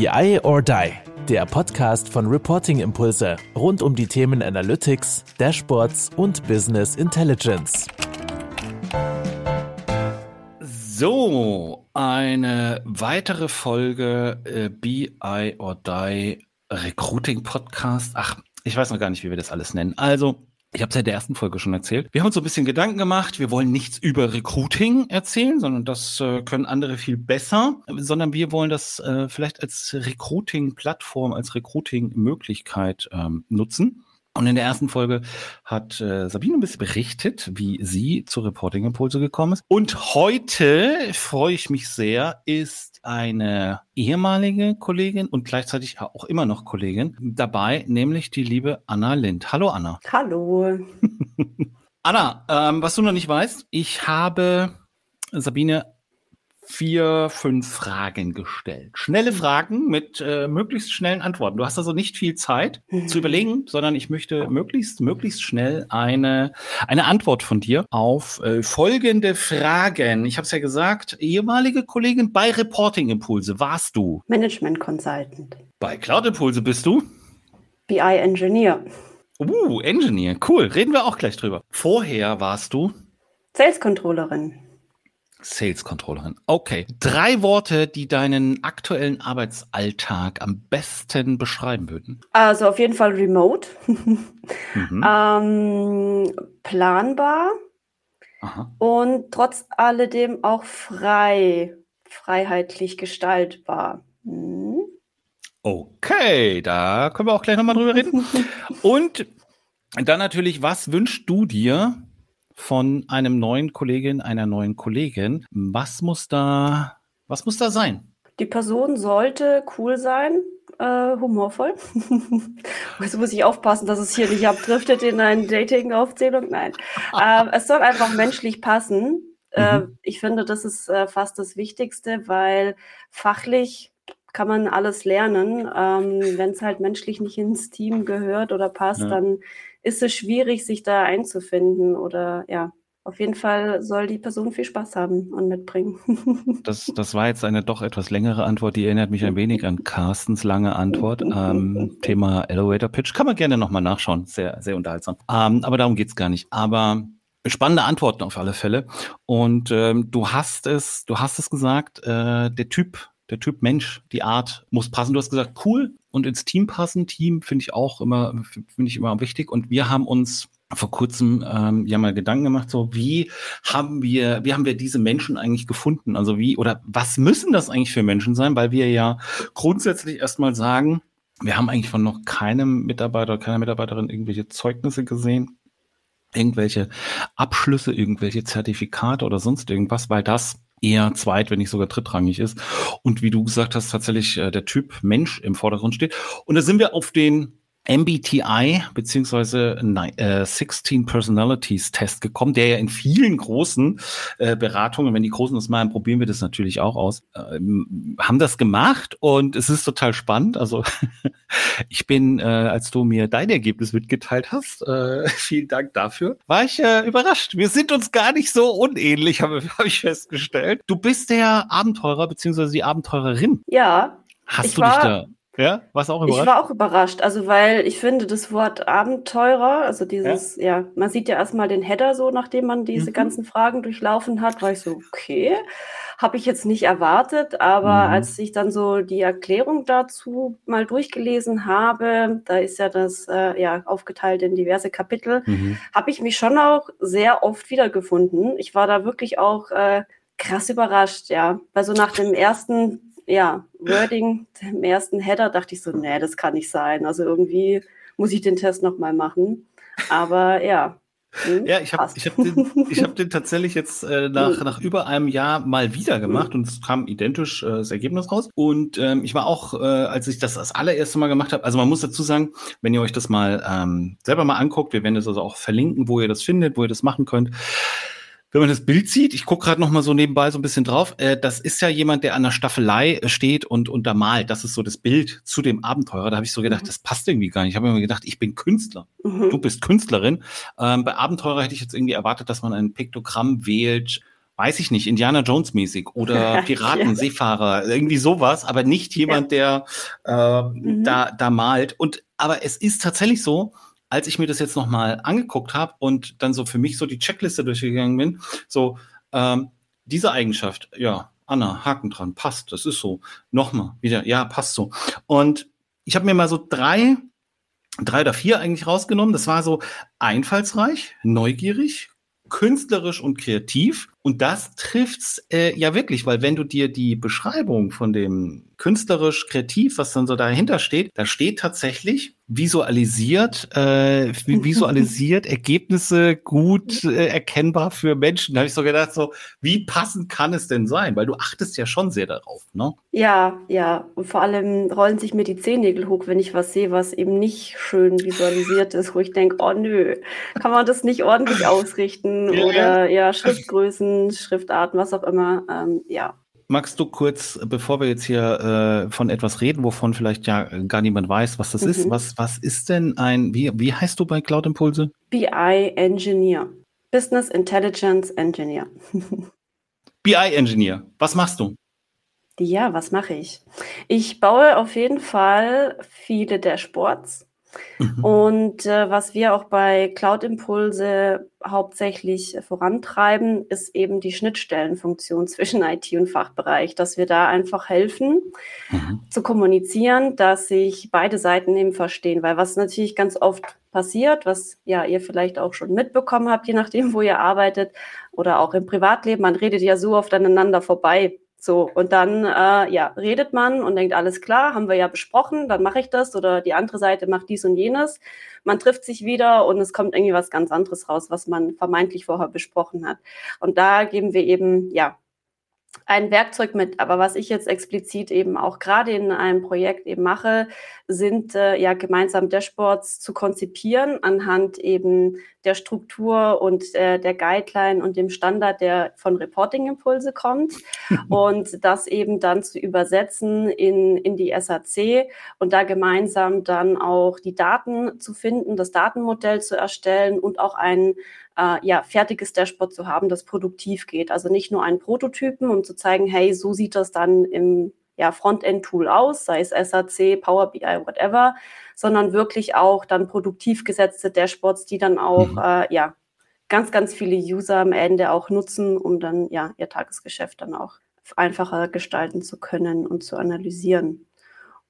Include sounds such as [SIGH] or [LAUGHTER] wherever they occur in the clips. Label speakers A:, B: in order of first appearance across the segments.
A: BI or Die, der Podcast von Reporting Impulse rund um die Themen Analytics, Dashboards und Business Intelligence.
B: So, eine weitere Folge äh, BI or Die Recruiting Podcast. Ach, ich weiß noch gar nicht, wie wir das alles nennen. Also, ich habe es ja der ersten Folge schon erzählt. Wir haben uns so ein bisschen Gedanken gemacht. Wir wollen nichts über Recruiting erzählen, sondern das äh, können andere viel besser, sondern wir wollen das äh, vielleicht als Recruiting-Plattform, als Recruiting-Möglichkeit ähm, nutzen. Und in der ersten Folge hat äh, Sabine ein bisschen berichtet, wie sie zu Reporting Impulse gekommen ist. Und heute freue ich mich sehr, ist eine ehemalige Kollegin und gleichzeitig auch immer noch Kollegin dabei, nämlich die liebe Anna Lind. Hallo Anna.
C: Hallo. [LAUGHS]
B: Anna, ähm, was du noch nicht weißt, ich habe Sabine vier, fünf Fragen gestellt. Schnelle Fragen mit äh, möglichst schnellen Antworten. Du hast also nicht viel Zeit mhm. zu überlegen, sondern ich möchte möglichst, möglichst schnell eine, eine Antwort von dir auf äh, folgende Fragen. Ich habe es ja gesagt, ehemalige Kollegin bei Reporting Impulse warst du?
C: Management Consultant.
B: Bei Cloud Impulse bist du?
C: BI Engineer.
B: Uh, Engineer, cool. Reden wir auch gleich drüber. Vorher warst du?
C: Sales Controllerin.
B: Sales Controllerin. Okay. Drei Worte, die deinen aktuellen Arbeitsalltag am besten beschreiben würden.
C: Also auf jeden Fall remote. mhm. [LAUGHS] ähm, planbar. Aha. Und trotz alledem auch frei, freiheitlich gestaltbar. Mhm.
B: Okay, da können wir auch gleich nochmal drüber reden. [LAUGHS] Und dann natürlich, was wünschst du dir von einem neuen Kollegin, einer neuen Kollegin. Was muss da, was muss da sein?
C: Die Person sollte cool sein, äh, humorvoll. [LAUGHS] also muss ich aufpassen, dass es hier nicht abdriftet in eine Dating-Aufzählung. Nein. [LAUGHS] äh, es soll einfach menschlich passen. Äh, mhm. ich finde, das ist äh, fast das Wichtigste, weil fachlich kann man alles lernen. Ähm, Wenn es halt menschlich nicht ins Team gehört oder passt, ja. dann ist es schwierig, sich da einzufinden oder ja. Auf jeden Fall soll die Person viel Spaß haben und mitbringen. [LAUGHS]
B: Das, das war jetzt eine doch etwas längere Antwort, die erinnert mich ein wenig an Carstens lange Antwort. Ähm, Thema Elevator Pitch. Kann man gerne nochmal nachschauen. Sehr, sehr unterhaltsam. Ähm, aber darum geht's gar nicht. Aber spannende Antworten auf alle Fälle. Und ähm, du hast es, du hast es gesagt, äh, der Typ, der Typ Mensch, die Art muss passen. Du hast gesagt, cool, und ins Team passen. Team finde ich auch immer, finde ich immer wichtig. Und wir haben uns vor kurzem ähm, ja mal Gedanken gemacht, so wie haben wir, wie haben wir diese Menschen eigentlich gefunden? Also wie oder was müssen das eigentlich für Menschen sein? Weil wir ja grundsätzlich erstmal sagen, wir haben eigentlich von noch keinem Mitarbeiter, keiner Mitarbeiterin irgendwelche Zeugnisse gesehen, irgendwelche Abschlüsse, irgendwelche Zertifikate oder sonst irgendwas, weil das eher zweit, wenn nicht sogar drittrangig ist. Und wie du gesagt hast, tatsächlich äh, der Typ Mensch im Vordergrund steht. Und da sind wir auf den MBTI beziehungsweise äh, 16 Personalities Test gekommen, der ja in vielen großen äh, Beratungen, wenn die Großen das machen, probieren wir das natürlich auch aus, ähm, haben das gemacht und es ist total spannend. Also [LAUGHS] ich bin, äh, als du mir dein Ergebnis mitgeteilt hast, äh, [LAUGHS] vielen Dank dafür, war ich äh, überrascht. Wir sind uns gar nicht so unähnlich, habe [LAUGHS] hab ich festgestellt. Du bist der Abenteurer beziehungsweise die Abenteurerin.
C: Ja.
B: Hast du dich da ja, warst auch
C: überrascht? Ich war auch überrascht, also weil ich finde das Wort Abenteurer, also dieses, ja, ja man sieht ja erstmal den Header so, nachdem man diese mhm. ganzen Fragen durchlaufen hat, war ich so, okay, habe ich jetzt nicht erwartet, aber mhm. als ich dann so die Erklärung dazu mal durchgelesen habe, da ist ja das äh, ja aufgeteilt in diverse Kapitel, mhm. habe ich mich schon auch sehr oft wiedergefunden. Ich war da wirklich auch äh, krass überrascht, ja, weil so nach dem ersten ja, Wording im ersten Header dachte ich so, nee, das kann nicht sein. Also irgendwie muss ich den Test nochmal machen. Aber ja.
B: Hm, ja, ich habe ich hab den, ich hab [LAUGHS] den tatsächlich jetzt äh, nach, hm. nach über einem Jahr mal wieder gemacht und es kam identisch äh, das Ergebnis raus. Und ähm, ich war auch, äh, als ich das das allererste Mal gemacht habe, also man muss dazu sagen, wenn ihr euch das mal ähm, selber mal anguckt, wir werden das also auch verlinken, wo ihr das findet, wo ihr das machen könnt wenn man das Bild sieht, ich gucke gerade noch mal so nebenbei so ein bisschen drauf, äh, das ist ja jemand, der an der Staffelei äh, steht und untermalt. Das ist so das Bild zu dem Abenteurer. Da habe ich so gedacht, mhm. das passt irgendwie gar nicht. Ich habe mir gedacht, ich bin Künstler. Mhm. Du bist Künstlerin. Ähm, bei Abenteurer hätte ich jetzt irgendwie erwartet, dass man ein Piktogramm wählt, weiß ich nicht, Indiana Jones mäßig oder [LAUGHS] Piraten, ja. Seefahrer, irgendwie sowas, aber nicht jemand, der äh, mhm. da, da malt. Und aber es ist tatsächlich so, als ich mir das jetzt nochmal angeguckt habe und dann so für mich so die Checkliste durchgegangen bin, so ähm, diese Eigenschaft, ja, Anna, Haken dran, passt, das ist so. Nochmal, wieder, ja, passt so. Und ich habe mir mal so drei, drei oder vier eigentlich rausgenommen. Das war so einfallsreich, neugierig, künstlerisch und kreativ. Und das trifft's äh, ja wirklich, weil wenn du dir die Beschreibung von dem künstlerisch kreativ, was dann so dahinter steht, da steht tatsächlich visualisiert, äh, visualisiert [LAUGHS] Ergebnisse gut äh, erkennbar für Menschen. Da habe ich so gedacht, so wie passend kann es denn sein? Weil du achtest ja schon sehr darauf, ne?
C: Ja, ja. Und vor allem rollen sich mir die Zehennägel hoch, wenn ich was sehe, was eben nicht schön visualisiert ist, wo ich denke, oh nö, kann man das nicht ordentlich [LAUGHS] ausrichten oder ja, Schriftgrößen, Schriftarten, was auch immer. Ähm, ja,
B: magst du kurz, bevor wir jetzt hier äh, von etwas reden, wovon vielleicht ja gar niemand weiß, was das mhm. ist, was, was ist denn ein, wie, wie heißt du bei Cloud Impulse?
C: BI Engineer. Business Intelligence Engineer. [LAUGHS]
B: BI Engineer. Was machst du?
C: Ja, was mache ich? Ich baue auf jeden Fall viele Dashboards Mhm. Und äh, was wir auch bei Cloud Impulse hauptsächlich vorantreiben, ist eben die Schnittstellenfunktion [LAUGHS] zwischen IT und Fachbereich, dass wir da einfach helfen mhm. zu kommunizieren, dass sich beide Seiten eben verstehen, weil was natürlich ganz oft passiert, was ja ihr vielleicht auch schon mitbekommen habt, je nachdem, wo ihr arbeitet oder auch im Privatleben, man redet ja so oft aneinander vorbei so, und dann äh, ja, redet man und denkt, alles klar, haben wir ja besprochen, dann mache ich das oder die andere Seite macht dies und jenes. Man trifft sich wieder und es kommt irgendwie was ganz anderes raus, was man vermeintlich vorher besprochen hat. Und da geben wir eben ja ein Werkzeug mit. Aber was ich jetzt explizit eben auch gerade in einem Projekt eben mache, sind äh, ja gemeinsam Dashboards zu konzipieren anhand eben der Struktur und äh, der Guideline und dem Standard, der von Reporting Impulse kommt [LAUGHS] und das eben dann zu übersetzen in, in die SAC und da gemeinsam dann auch die Daten zu finden, das Datenmodell zu erstellen und auch ein äh, ja, fertiges Dashboard zu haben, das produktiv geht. Also nicht nur einen Prototypen, um zu zeigen, hey, so sieht das dann im ja, Frontend-Tool aus, sei es SAC, Power BI, whatever, sondern wirklich auch dann produktiv gesetzte Dashboards, die dann auch mhm. äh, ja, ganz, ganz viele User am Ende auch nutzen, um dann ja ihr Tagesgeschäft dann auch einfacher gestalten zu können und zu analysieren.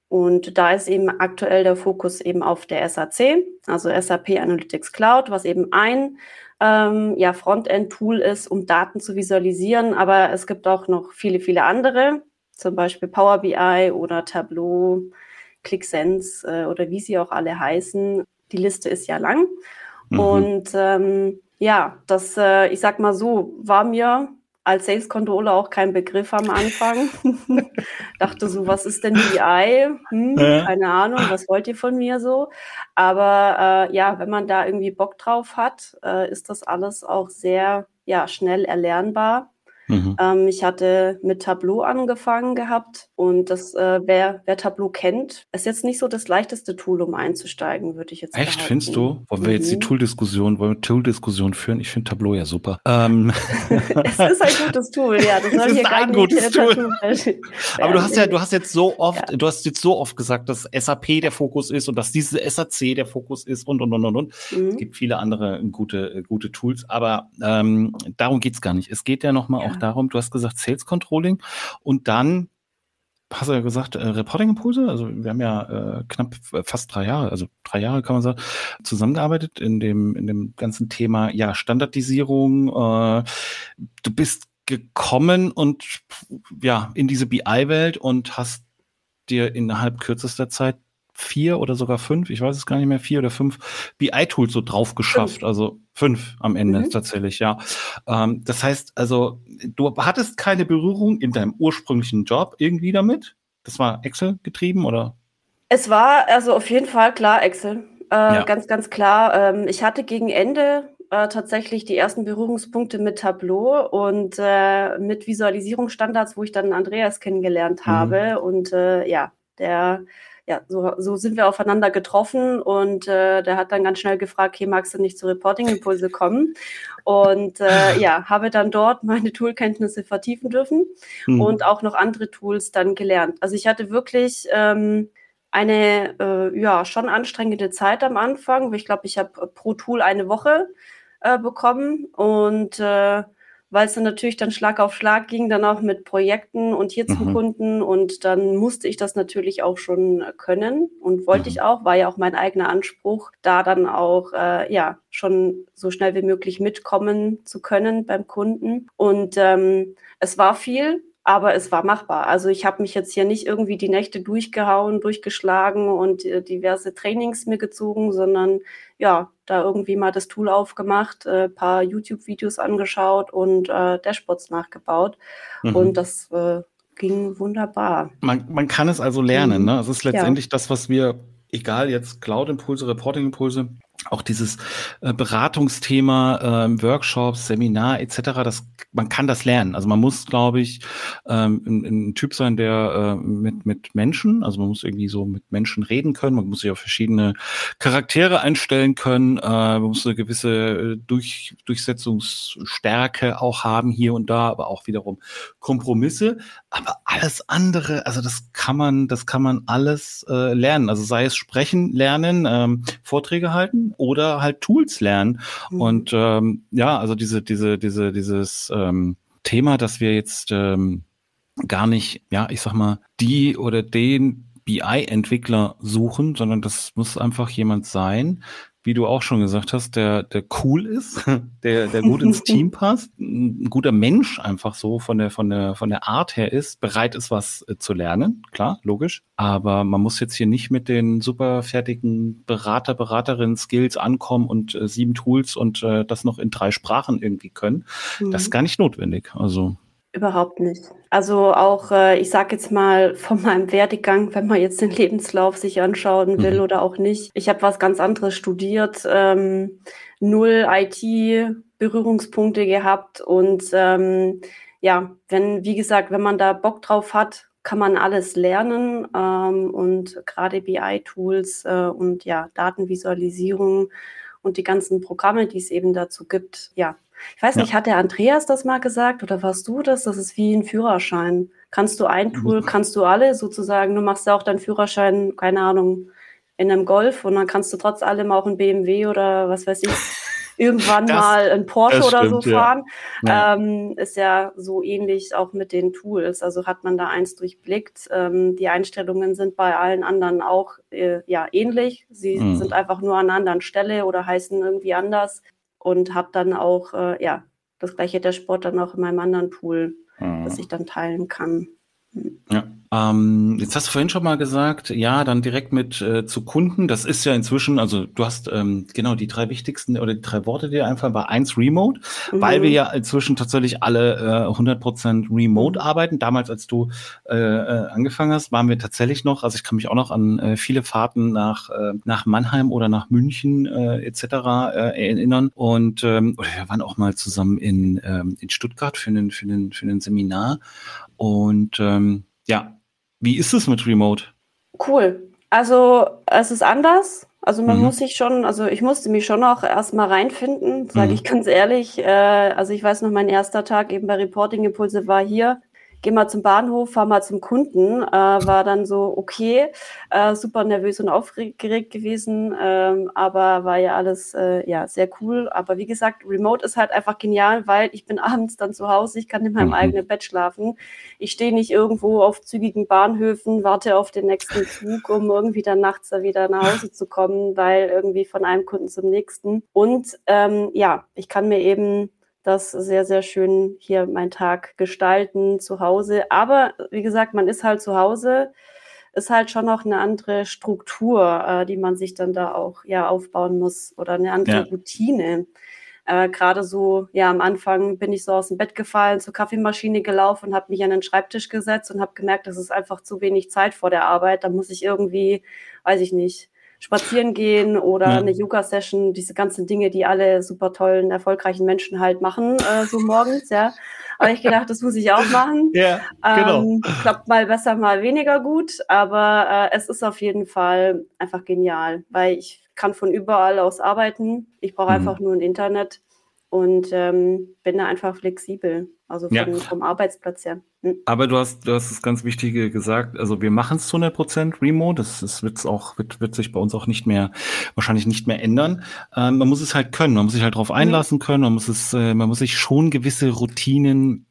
C: Und da ist eben aktuell der Fokus eben auf der SAC, also SAP Analytics Cloud, was eben ein ähm, ja, Frontend-Tool ist, um Daten zu visualisieren. Aber es gibt auch noch viele, viele andere, zum Beispiel Power BI oder Tableau, ClickSense äh, oder wie sie auch alle heißen. Die Liste ist ja lang. Mhm. Und ähm, ja, das, äh, ich sag mal so, war mir als Sales Controller auch kein Begriff am Anfang. [LAUGHS] Dachte so, was ist denn BI? Hm, keine Ahnung, was wollt ihr von mir so? Aber äh, ja, wenn man da irgendwie Bock drauf hat, äh, ist das alles auch sehr ja, schnell erlernbar. Mhm. Ähm, ich hatte mit Tableau angefangen gehabt und das, äh, wer, wer Tableau kennt, ist jetzt nicht so das leichteste Tool, um einzusteigen, würde ich jetzt
B: sagen. Echt, behalten. findest du? Wollen wir mhm. jetzt die mhm. Tool-Diskussion, wollen wir Tool-Diskussion führen? Ich finde Tableau ja super. Ähm. [LAUGHS]
C: es ist ein gutes Tool, ja. Das [LAUGHS]
B: es ist ein gutes Tool. [LAUGHS] Aber du hast ja, du hast jetzt so oft, ja. du hast jetzt so oft gesagt, dass SAP der Fokus ist und dass diese SAC der Fokus ist und und und und und. Mhm. Es gibt viele andere gute, gute Tools, aber ähm, darum geht's gar nicht. Es geht ja nochmal ja. auch darum, du hast gesagt Sales Controlling und dann hast du ja gesagt, äh, Reporting-Impulse. Also wir haben ja äh, knapp äh, fast drei Jahre, also drei Jahre kann man sagen, zusammengearbeitet in dem, in dem ganzen Thema ja, Standardisierung. Äh, du bist gekommen und ja, in diese BI-Welt und hast dir innerhalb kürzester Zeit vier oder sogar fünf, ich weiß es gar nicht mehr, vier oder fünf BI-Tools so drauf geschafft. Fünf. Also fünf am Ende mhm. tatsächlich, ja. Ähm, das heißt, also du hattest keine Berührung in deinem ursprünglichen Job irgendwie damit? Das war Excel getrieben oder?
C: Es war also auf jeden Fall klar Excel. Äh, ja. Ganz, ganz klar. Ähm, ich hatte gegen Ende äh, tatsächlich die ersten Berührungspunkte mit Tableau und äh, mit Visualisierungsstandards, wo ich dann Andreas kennengelernt mhm. habe. Und äh, ja, der ja, so, so sind wir aufeinander getroffen und äh, der hat dann ganz schnell gefragt, hey, magst du nicht zu Reporting-Impulse kommen? Und äh, ja, habe dann dort meine Toolkenntnisse vertiefen dürfen mhm. und auch noch andere Tools dann gelernt. Also ich hatte wirklich ähm, eine äh, ja schon anstrengende Zeit am Anfang. Ich glaube, ich habe pro Tool eine Woche äh, bekommen und äh, weil es dann natürlich dann Schlag auf Schlag ging, dann auch mit Projekten und hier zum mhm. Kunden und dann musste ich das natürlich auch schon können und wollte mhm. ich auch, war ja auch mein eigener Anspruch, da dann auch äh, ja schon so schnell wie möglich mitkommen zu können beim Kunden und ähm, es war viel, aber es war machbar. Also ich habe mich jetzt hier nicht irgendwie die Nächte durchgehauen, durchgeschlagen und äh, diverse Trainings mir gezogen, sondern ja, da irgendwie mal das Tool aufgemacht, äh, paar YouTube-Videos angeschaut und äh, Dashboards nachgebaut. Mhm. Und das äh, ging wunderbar.
B: Man, man kann es also lernen. Mhm. Ne? Es ist letztendlich ja. das, was wir, egal jetzt Cloud-Impulse, Reporting-Impulse, auch dieses äh, Beratungsthema, äh, Workshops, Seminar etc., das, man kann das lernen. Also man muss, glaube ich, ähm, ein, ein, Typ sein, der äh, mit, mit Menschen, also man muss irgendwie so mit Menschen reden können, man muss sich auf verschiedene Charaktere einstellen können, äh, man muss eine gewisse äh, Durch, Durchsetzungsstärke auch haben hier und da, aber auch wiederum Kompromisse. Aber alles andere, also das kann man, das kann man alles äh, lernen. Also sei es sprechen, lernen, ähm, Vorträge halten, oder halt Tools lernen. Mhm. Und ähm, ja, also diese, diese, diese, dieses ähm, Thema, dass wir jetzt ähm, gar nicht, ja, ich sag mal, die oder den BI-Entwickler suchen, sondern das muss einfach jemand sein, wie du auch schon gesagt hast, der, der cool ist, [LAUGHS] der, der gut ins Team [LAUGHS] passt, ein guter Mensch einfach so von der, von der, von der Art her ist, bereit ist, was äh, zu lernen. Klar, logisch. Aber man muss jetzt hier nicht mit den super fertigen Berater, Beraterinnen Skills ankommen und äh, sieben Tools und äh, das noch in drei Sprachen irgendwie können. Mhm. Das ist mhm. gar nicht notwendig. Also.
C: Überhaupt nicht. Also auch, äh, ich sage jetzt mal von meinem Werdegang, wenn man jetzt den Lebenslauf sich anschauen will mhm. oder auch nicht. Ich habe was ganz anderes studiert, ähm, null IT-Berührungspunkte gehabt und ähm, ja, wenn, wie gesagt, wenn man da Bock drauf hat, kann man alles lernen ähm, und gerade BI-Tools äh, und ja, Datenvisualisierung und die ganzen Programme, die es eben dazu gibt, ja, ich weiß ja. nicht, hat der Andreas das mal gesagt oder warst du das? Das ist wie ein Führerschein. Kannst du ein Tool, kannst du alle sozusagen. Du machst ja auch deinen Führerschein, keine Ahnung, in einem Golf und dann kannst du trotz allem auch ein BMW oder was weiß ich, [LAUGHS] irgendwann das, mal ein Porsche oder stimmt, so fahren. Ja. Ähm, ist ja so ähnlich auch mit den Tools. Also hat man da eins durchblickt. Ähm, die Einstellungen sind bei allen anderen auch äh, ja ähnlich. Sie mhm. sind einfach nur an einer anderen Stelle oder heißen irgendwie anders und habe dann auch äh, ja das gleiche der Sport dann auch in meinem anderen Tool, mhm. das ich dann teilen kann.
B: Ja. Ähm, jetzt hast du vorhin schon mal gesagt, ja, dann direkt mit äh, zu Kunden. Das ist ja inzwischen, also du hast ähm, genau die drei wichtigsten oder die drei Worte, die einfach war eins Remote, mhm. weil wir ja inzwischen tatsächlich alle äh, 100% Remote mhm. arbeiten. Damals, als du äh, äh, angefangen hast, waren wir tatsächlich noch, also ich kann mich auch noch an äh, viele Fahrten nach äh, nach Mannheim oder nach München äh, etc. Äh, erinnern und ähm, oder wir waren auch mal zusammen in ähm, in Stuttgart für einen für einen für ein Seminar und ähm, ja, wie ist es mit Remote?
C: Cool. Also es ist anders. Also man mhm. muss sich schon, also ich musste mich schon auch erstmal reinfinden, sage mhm. ich [LAUGHS] ganz ehrlich. Äh, also ich weiß noch, mein erster Tag eben bei Reporting Impulse war hier geh mal zum Bahnhof, fahr mal zum Kunden, äh, war dann so, okay, äh, super nervös und aufgeregt gewesen, ähm, aber war ja alles äh, ja sehr cool. Aber wie gesagt, Remote ist halt einfach genial, weil ich bin [LAUGHS] abends dann zu Hause, ich kann in meinem mhm. eigenen Bett schlafen. Ich stehe nicht irgendwo auf zügigen Bahnhöfen, warte auf den nächsten Zug, um irgendwie dann nachts da wieder nach Hause zu kommen, weil irgendwie von einem Kunden zum nächsten. Und ähm, ja, ich kann mir eben das sehr, sehr schön hier meinen Tag gestalten zu Hause. Aber wie gesagt, man ist halt zu Hause, ist halt schon noch eine andere Struktur, äh, die man sich dann da auch ja aufbauen muss oder eine andere ja. Routine. Äh, Gerade so, ja, am Anfang bin ich so aus dem Bett gefallen, zur Kaffeemaschine gelaufen und habe mich an den Schreibtisch gesetzt und habe gemerkt, das ist einfach zu wenig Zeit vor der Arbeit. Da muss ich irgendwie, weiß ich nicht, spazieren gehen oder ja. eine Yoga-Session, diese ganzen Dinge, die alle super tollen, erfolgreichen Menschen halt machen, äh, so morgens, ja. Aber ich gedacht, das muss ich auch machen. Ja, genau. Ähm, klappt mal besser, mal weniger gut, aber äh, es ist auf jeden Fall einfach genial, weil ich kann von überall aus arbeiten. Ich brauche mhm. einfach nur ein Internet und ähm, bin da einfach flexibel, also von, ja. vom Arbeitsplatz her.
B: Hm. Aber du hast, du hast das ganz Wichtige gesagt, also wir machen es zu 100 Prozent Remote, das, das wird's auch, wird, wird sich bei uns auch nicht mehr, wahrscheinlich nicht mehr ändern. Ähm, man muss es halt können, man muss sich halt darauf mhm. einlassen können, man muss es, äh, man muss sich schon gewisse Routinen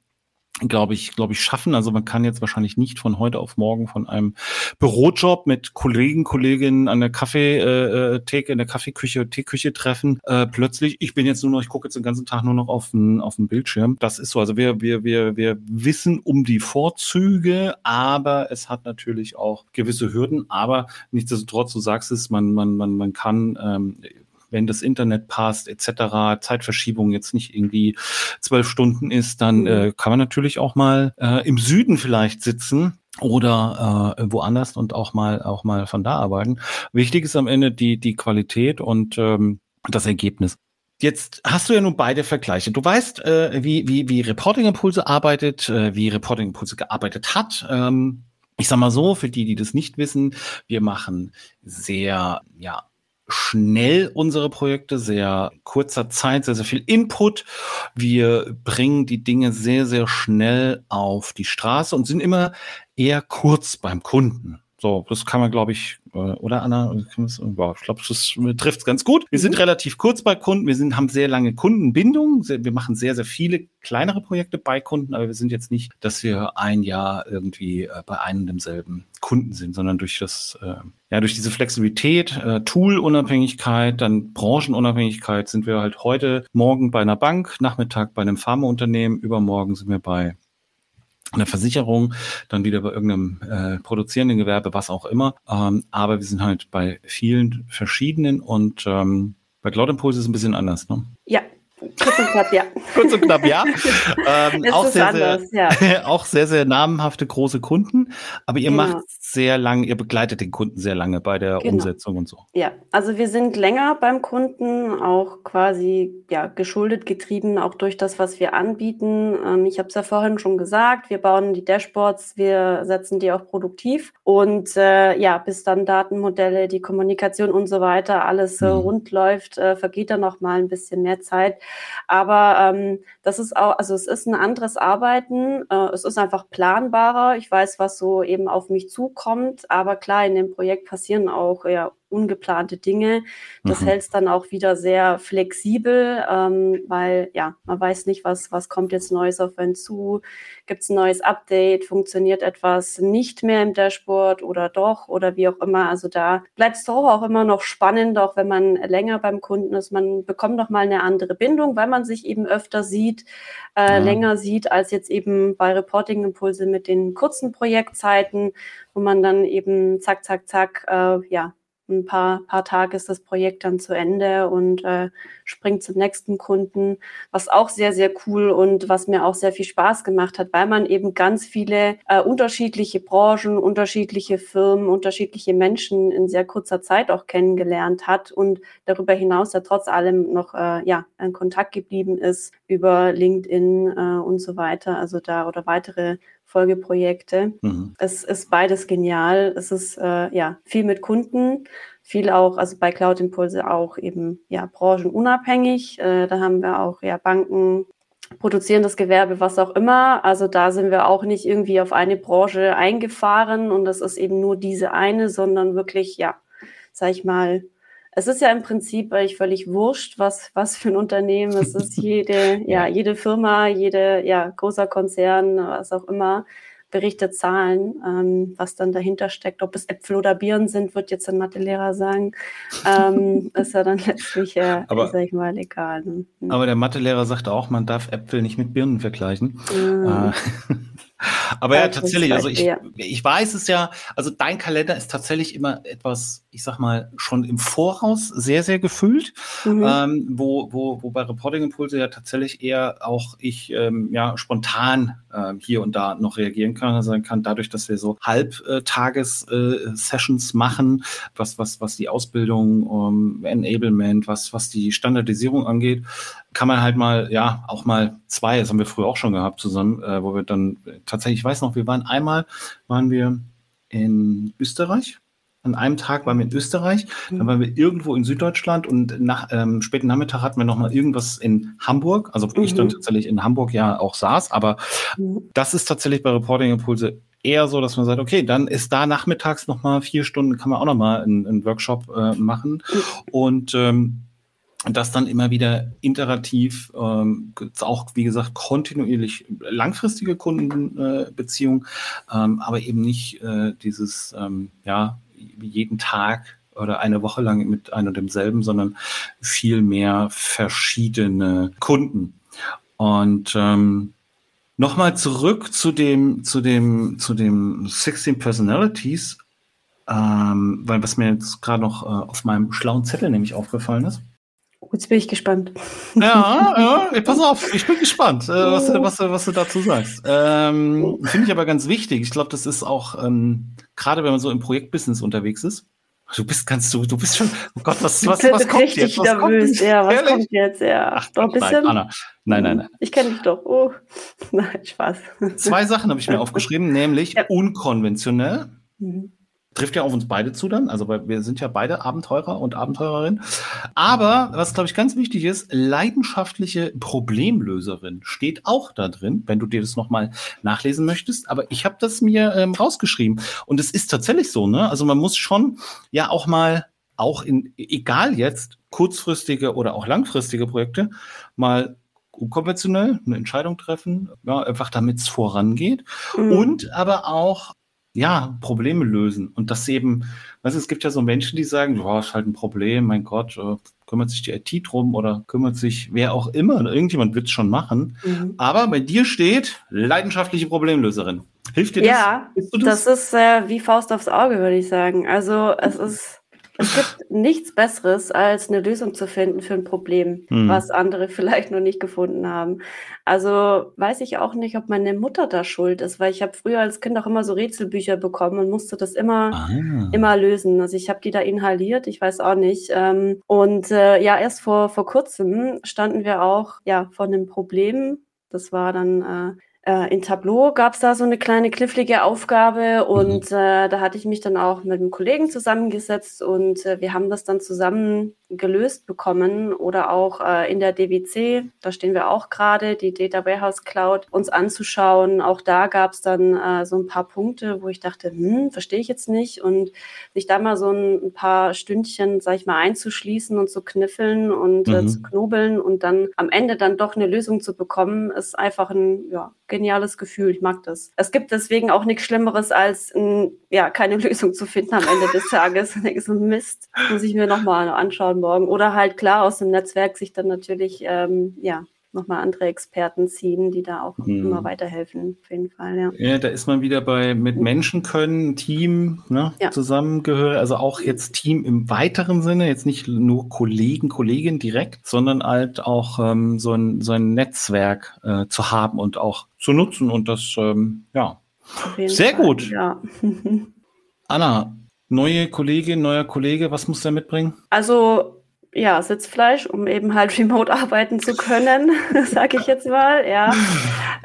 B: glaube ich, glaube ich, schaffen. Also man kann jetzt wahrscheinlich nicht von heute auf morgen von einem Bürojob mit Kollegen, Kolleginnen an der Kaffeetheke, äh, in der Kaffeeküche, Teeküche treffen. Äh, plötzlich, ich bin jetzt nur noch, ich gucke jetzt den ganzen Tag nur noch auf den, auf den Bildschirm. Das ist so. Also wir, wir, wir, wir wissen um die Vorzüge, aber es hat natürlich auch gewisse Hürden. Aber nichtsdestotrotz, du sagst es, man, man, man, man kann ähm, wenn das Internet passt, etc., Zeitverschiebung jetzt nicht irgendwie zwölf Stunden ist, dann mhm. äh, kann man natürlich auch mal äh, im Süden vielleicht sitzen oder äh, woanders und auch mal auch mal von da arbeiten. Wichtig ist am Ende die die Qualität und ähm, das Ergebnis. Jetzt hast du ja nun beide Vergleiche. Du weißt, äh, wie, wie, wie Reporting Impulse arbeitet, äh, wie Reporting Impulse gearbeitet hat. Ähm, ich sag mal so, für die, die das nicht wissen, wir machen sehr, ja, schnell unsere Projekte, sehr kurzer Zeit, sehr, sehr viel Input. Wir bringen die Dinge sehr, sehr schnell auf die Straße und sind immer eher kurz beim Kunden. So, das kann man, glaube ich, oder Anna, ich glaube, das trifft es ganz gut. Wir mhm. sind relativ kurz bei Kunden, wir sind, haben sehr lange Kundenbindung, wir machen sehr, sehr viele kleinere Projekte bei Kunden, aber wir sind jetzt nicht, dass wir ein Jahr irgendwie äh, bei einem demselben Kunden sind, sondern durch das, äh, ja, durch diese Flexibilität, äh, Tool-Unabhängigkeit, dann Branchenunabhängigkeit sind wir halt heute, morgen bei einer Bank, Nachmittag bei einem Pharmaunternehmen, übermorgen sind wir bei eine Versicherung, dann wieder bei irgendeinem äh, produzierenden Gewerbe, was auch immer. Ähm, aber wir sind halt bei vielen verschiedenen und ähm, bei Cloud Impulse ist es ein bisschen anders, ne?
C: Ja, Kurz und knapp, ja.
B: Kurz und knapp, ja. [LAUGHS] ähm, auch, sehr, anders, sehr, ja. [LAUGHS] auch sehr, sehr namhafte große Kunden. Aber ihr genau. macht sehr lange, ihr begleitet den Kunden sehr lange bei der genau. Umsetzung und so.
C: Ja, also wir sind länger beim Kunden, auch quasi ja, geschuldet, getrieben, auch durch das, was wir anbieten. Ähm, ich habe es ja vorhin schon gesagt, wir bauen die Dashboards, wir setzen die auch produktiv. Und äh, ja, bis dann Datenmodelle, die Kommunikation und so weiter, alles mhm. rund läuft, äh, vergeht dann noch mal ein bisschen mehr Zeit. Aber ähm, das ist auch, also es ist ein anderes Arbeiten. Äh, es ist einfach planbarer. Ich weiß, was so eben auf mich zukommt. Aber klar, in dem Projekt passieren auch ja ungeplante Dinge. Das mhm. hält es dann auch wieder sehr flexibel, ähm, weil ja, man weiß nicht, was, was kommt jetzt Neues auf einen zu. Gibt es ein neues Update? Funktioniert etwas nicht mehr im Dashboard oder doch oder wie auch immer? Also da bleibt es doch auch immer noch spannend, auch wenn man länger beim Kunden ist. Man bekommt noch mal eine andere Bindung, weil man sich eben öfter sieht, äh, ja. länger sieht als jetzt eben bei Reporting Impulse mit den kurzen Projektzeiten, wo man dann eben zack, zack, zack, äh, ja, ein paar, paar Tage ist das Projekt dann zu Ende und äh, springt zum nächsten Kunden, was auch sehr, sehr cool und was mir auch sehr viel Spaß gemacht hat, weil man eben ganz viele äh, unterschiedliche Branchen, unterschiedliche Firmen, unterschiedliche Menschen in sehr kurzer Zeit auch kennengelernt hat und darüber hinaus ja trotz allem noch äh, ja, in Kontakt geblieben ist über LinkedIn äh, und so weiter, also da oder weitere Folgeprojekte. Mhm. Es ist beides genial. Es ist äh, ja viel mit Kunden, viel auch, also bei Cloud Impulse auch eben ja branchenunabhängig. Äh, da haben wir auch ja Banken, produzierendes Gewerbe, was auch immer. Also da sind wir auch nicht irgendwie auf eine Branche eingefahren und das ist eben nur diese eine, sondern wirklich, ja, sag ich mal, es ist ja im Prinzip eigentlich völlig wurscht, was, was für ein Unternehmen es ist. [LAUGHS] Jede, ja, jede Firma, jede, ja, großer Konzern, was auch immer, berichtet Zahlen, ähm, was dann dahinter steckt. Ob es Äpfel oder Birnen sind, wird jetzt ein Mathelehrer sagen. Ähm, [LAUGHS] ist ja dann letztlich, äh, aber, sag ich mal, egal. Ne?
B: Aber der Mathelehrer sagte auch, man darf Äpfel nicht mit Birnen vergleichen. Mhm. Äh, [LAUGHS] Aber ja, tatsächlich, also ich, ich weiß es ja, also dein Kalender ist tatsächlich immer etwas, ich sag mal, schon im Voraus sehr, sehr gefüllt, mhm. ähm, wo, wo, wo bei Reporting Impulse ja tatsächlich eher auch ich ähm, ja spontan äh, hier und da noch reagieren kann, also kann dadurch, dass wir so Halbtages-Sessions äh, machen, was, was, was die Ausbildung, ähm, Enablement, was, was die Standardisierung angeht, kann man halt mal, ja, auch mal zwei, das haben wir früher auch schon gehabt zusammen, äh, wo wir dann tatsächlich, ich weiß noch, wir waren einmal, waren wir in Österreich. An einem Tag waren wir in Österreich, dann waren wir irgendwo in Süddeutschland und nach ähm, späten Nachmittag hatten wir noch mal irgendwas in Hamburg, also wo mhm. ich dann tatsächlich in Hamburg ja auch saß, aber mhm. das ist tatsächlich bei Reporting Impulse eher so, dass man sagt, okay, dann ist da nachmittags noch mal vier Stunden, kann man auch noch mal einen, einen Workshop äh, machen mhm. und ähm, das dann immer wieder iterativ, ähm, auch wie gesagt kontinuierlich langfristige Kundenbeziehung, äh, ähm, aber eben nicht äh, dieses, ähm, ja, jeden Tag oder eine Woche lang mit einem und demselben, sondern viel mehr verschiedene Kunden. Und ähm, nochmal zurück zu dem, zu dem, zu dem 16 Personalities, ähm, weil was mir jetzt gerade noch äh, auf meinem schlauen Zettel nämlich aufgefallen ist.
C: Jetzt bin ich gespannt.
B: Ja, ja pass auf, ich bin gespannt, äh, was, was, was, du dazu sagst. Ähm, Finde ich aber ganz wichtig. Ich glaube, das ist auch, ähm, gerade wenn man so im Projektbusiness unterwegs ist, Du bist ganz du, du bist schon. Oh Gott, was, was, was kommt jetzt? Was
C: nervös. Kommt ja, was Ehrlich? kommt jetzt? Ja,
B: Ach, doch ein bisschen. Nein, Anna. Nein, nein, nein.
C: Ich kenne dich doch. Oh, [LAUGHS] nein, Spaß.
B: Zwei Sachen habe ich mir [LAUGHS] aufgeschrieben, nämlich ja. unkonventionell. Mhm trifft ja auf uns beide zu dann, also wir sind ja beide Abenteurer und Abenteurerinnen. Aber was glaube ich ganz wichtig ist, leidenschaftliche Problemlöserin steht auch da drin, wenn du dir das nochmal nachlesen möchtest. Aber ich habe das mir ähm, rausgeschrieben und es ist tatsächlich so, ne? Also man muss schon ja auch mal auch in egal jetzt kurzfristige oder auch langfristige Projekte mal unkonventionell eine Entscheidung treffen, ja, einfach damit es vorangeht mhm. und aber auch ja, Probleme lösen. Und das eben, weißt du, es gibt ja so Menschen, die sagen, boah, ist halt ein Problem, mein Gott, äh, kümmert sich die IT drum oder kümmert sich wer auch immer, irgendjemand wird es schon machen. Mhm. Aber bei dir steht leidenschaftliche Problemlöserin. Hilft dir das?
C: Ja, das? das? ist äh, wie Faust aufs Auge, würde ich sagen. Also es ist es gibt nichts Besseres, als eine Lösung zu finden für ein Problem, hm. was andere [LAUGHS] vielleicht noch nicht gefunden haben. Also weiß ich auch nicht, ob meine Mutter da schuld ist, weil ich habe früher als Kind auch immer so Rätselbücher bekommen und musste das immer, ah. immer lösen. Also ich habe die da inhaliert, ich weiß auch nicht. Ähm, und äh, ja, erst vor, vor kurzem standen wir auch ja vor einem Problem. Das war dann äh, in Tableau gab es da so eine kleine knifflige Aufgabe und mhm. äh, da hatte ich mich dann auch mit einem Kollegen zusammengesetzt und äh, wir haben das dann zusammen gelöst bekommen oder auch äh, in der DWC, da stehen wir auch gerade, die Data Warehouse Cloud, uns anzuschauen. Auch da gab es dann äh, so ein paar Punkte, wo ich dachte, hm, verstehe ich jetzt nicht und sich da mal so ein, ein, paar Stündchen, sag ich mal, einzuschließen und zu kniffeln und äh, mhm. zu knobeln und dann am Ende dann doch eine Lösung zu bekommen, ist einfach ein ja, geniales Gefühl. Ich mag das. Es gibt deswegen auch nichts Schlimmeres, als ein, ja, keine [LAUGHS] Lösung zu finden am Ende des Tages. Und denke so, Mist, muss ich mir nochmal anschauen morgen. Oder halt klar aus dem Netzwerk sich dann natürlich, ähm, ja, nochmal andere Experten ziehen, die da auch hm. immer weiterhelfen, auf jeden Fall, ja.
B: Ja, da ist man wieder bei mit Menschen können, Team, ne, ja. zusammengehört, also auch jetzt Team im weiteren Sinne, jetzt nicht nur Kollegen, Kolleginnen direkt, sondern halt auch ähm, so, ein, so ein Netzwerk äh, zu haben und auch zu nutzen und das, ähm, ja, sehr Fall, gut. Ja. [LAUGHS] Anna, neue Kollegin, neuer Kollege, was muss der mitbringen?
C: Also ja, Sitzfleisch, um eben halt [LAUGHS] remote arbeiten zu können, [LAUGHS] sage ich jetzt mal. Ja,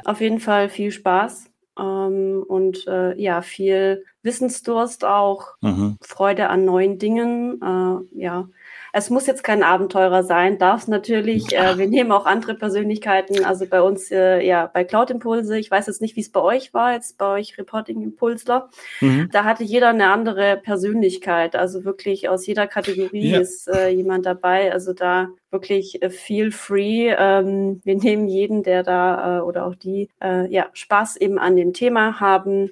C: auf jeden Fall viel Spaß ähm, und äh, ja, viel Wissensdurst auch, mhm. Freude an neuen Dingen. Äh, ja, es muss jetzt kein Abenteurer sein, darf es natürlich. Äh, wir nehmen auch andere Persönlichkeiten. Also bei uns, äh, ja, bei Cloud Impulse. Ich weiß jetzt nicht, wie es bei euch war, jetzt bei euch Reporting Impulsler. Mhm. Da hatte jeder eine andere Persönlichkeit. Also wirklich aus jeder Kategorie ja. ist äh, jemand dabei. Also da wirklich äh, feel free. Ähm, wir nehmen jeden, der da äh, oder auch die äh, ja Spaß eben an dem Thema haben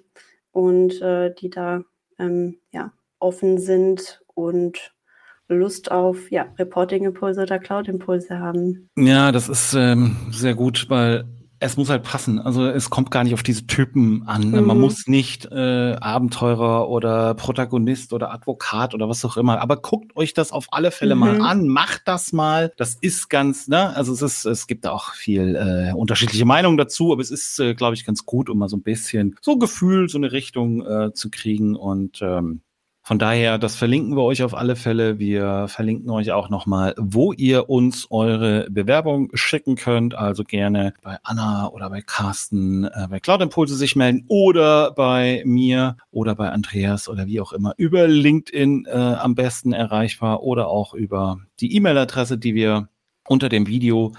C: und äh, die da ähm, ja offen sind und Lust auf ja, Reporting-Impulse oder Cloud-Impulse haben.
B: Ja, das ist ähm, sehr gut, weil es muss halt passen. Also es kommt gar nicht auf diese Typen an. Mhm. Man muss nicht äh, Abenteurer oder Protagonist oder Advokat oder was auch immer. Aber guckt euch das auf alle Fälle mhm. mal an. Macht das mal. Das ist ganz, ne? Also es ist, es gibt auch viel äh, unterschiedliche Meinungen dazu, aber es ist, äh, glaube ich, ganz gut, um mal so ein bisschen so ein Gefühl, so eine Richtung äh, zu kriegen. Und ähm, von daher, das verlinken wir euch auf alle Fälle. Wir verlinken euch auch nochmal, wo ihr uns eure Bewerbung schicken könnt. Also gerne bei Anna oder bei Carsten, äh, bei Cloud Impulse sich melden oder bei mir oder bei Andreas oder wie auch immer über LinkedIn äh, am besten erreichbar oder auch über die E-Mail-Adresse, die wir unter dem Video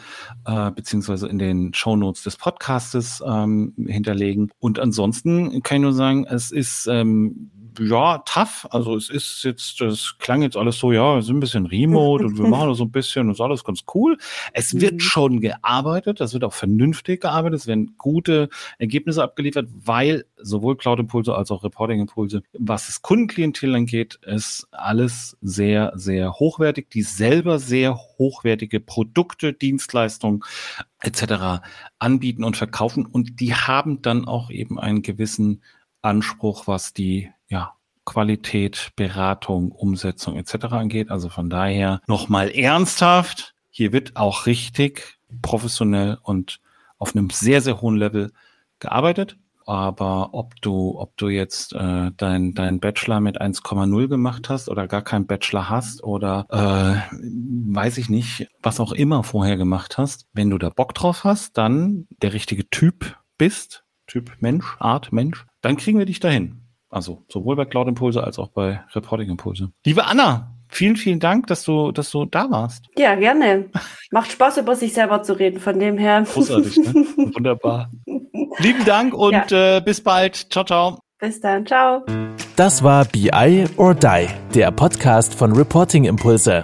B: äh, beziehungsweise in den Show Notes des Podcastes ähm, hinterlegen. Und ansonsten kann ich nur sagen, es ist ähm, ja, tough. Also es ist jetzt, das klang jetzt alles so, ja, wir sind ein bisschen remote und wir [LAUGHS] machen das so ein bisschen, das ist alles ganz cool. Es wird mhm. schon gearbeitet, das wird auch vernünftig gearbeitet, es werden gute Ergebnisse abgeliefert, weil sowohl Cloud-Impulse als auch Reporting-Impulse, was das Kundenklientel angeht, ist alles sehr, sehr hochwertig, die selber sehr hochwertige Produkte, Dienstleistungen etc. anbieten und verkaufen und die haben dann auch eben einen gewissen Anspruch, was die ja, Qualität, Beratung, Umsetzung etc. angeht. Also von daher nochmal ernsthaft. Hier wird auch richtig professionell und auf einem sehr, sehr hohen Level gearbeitet. Aber ob du, ob du jetzt äh, dein, dein Bachelor mit 1,0 gemacht hast oder gar keinen Bachelor hast oder äh, weiß ich nicht, was auch immer vorher gemacht hast, wenn du da Bock drauf hast, dann der richtige Typ bist, Typ Mensch, Art Mensch, dann kriegen wir dich dahin. Also sowohl bei Cloud Impulse als auch bei Reporting Impulse. Liebe Anna, vielen, vielen Dank, dass du, dass du da warst.
C: Ja, gerne. Macht Spaß, über sich selber zu reden, von dem her.
B: Großartig, ne? [LAUGHS] Wunderbar. Lieben Dank und ja. äh, bis bald. Ciao, ciao.
C: Bis dann, ciao.
A: Das war BI or Die, der Podcast von Reporting Impulse.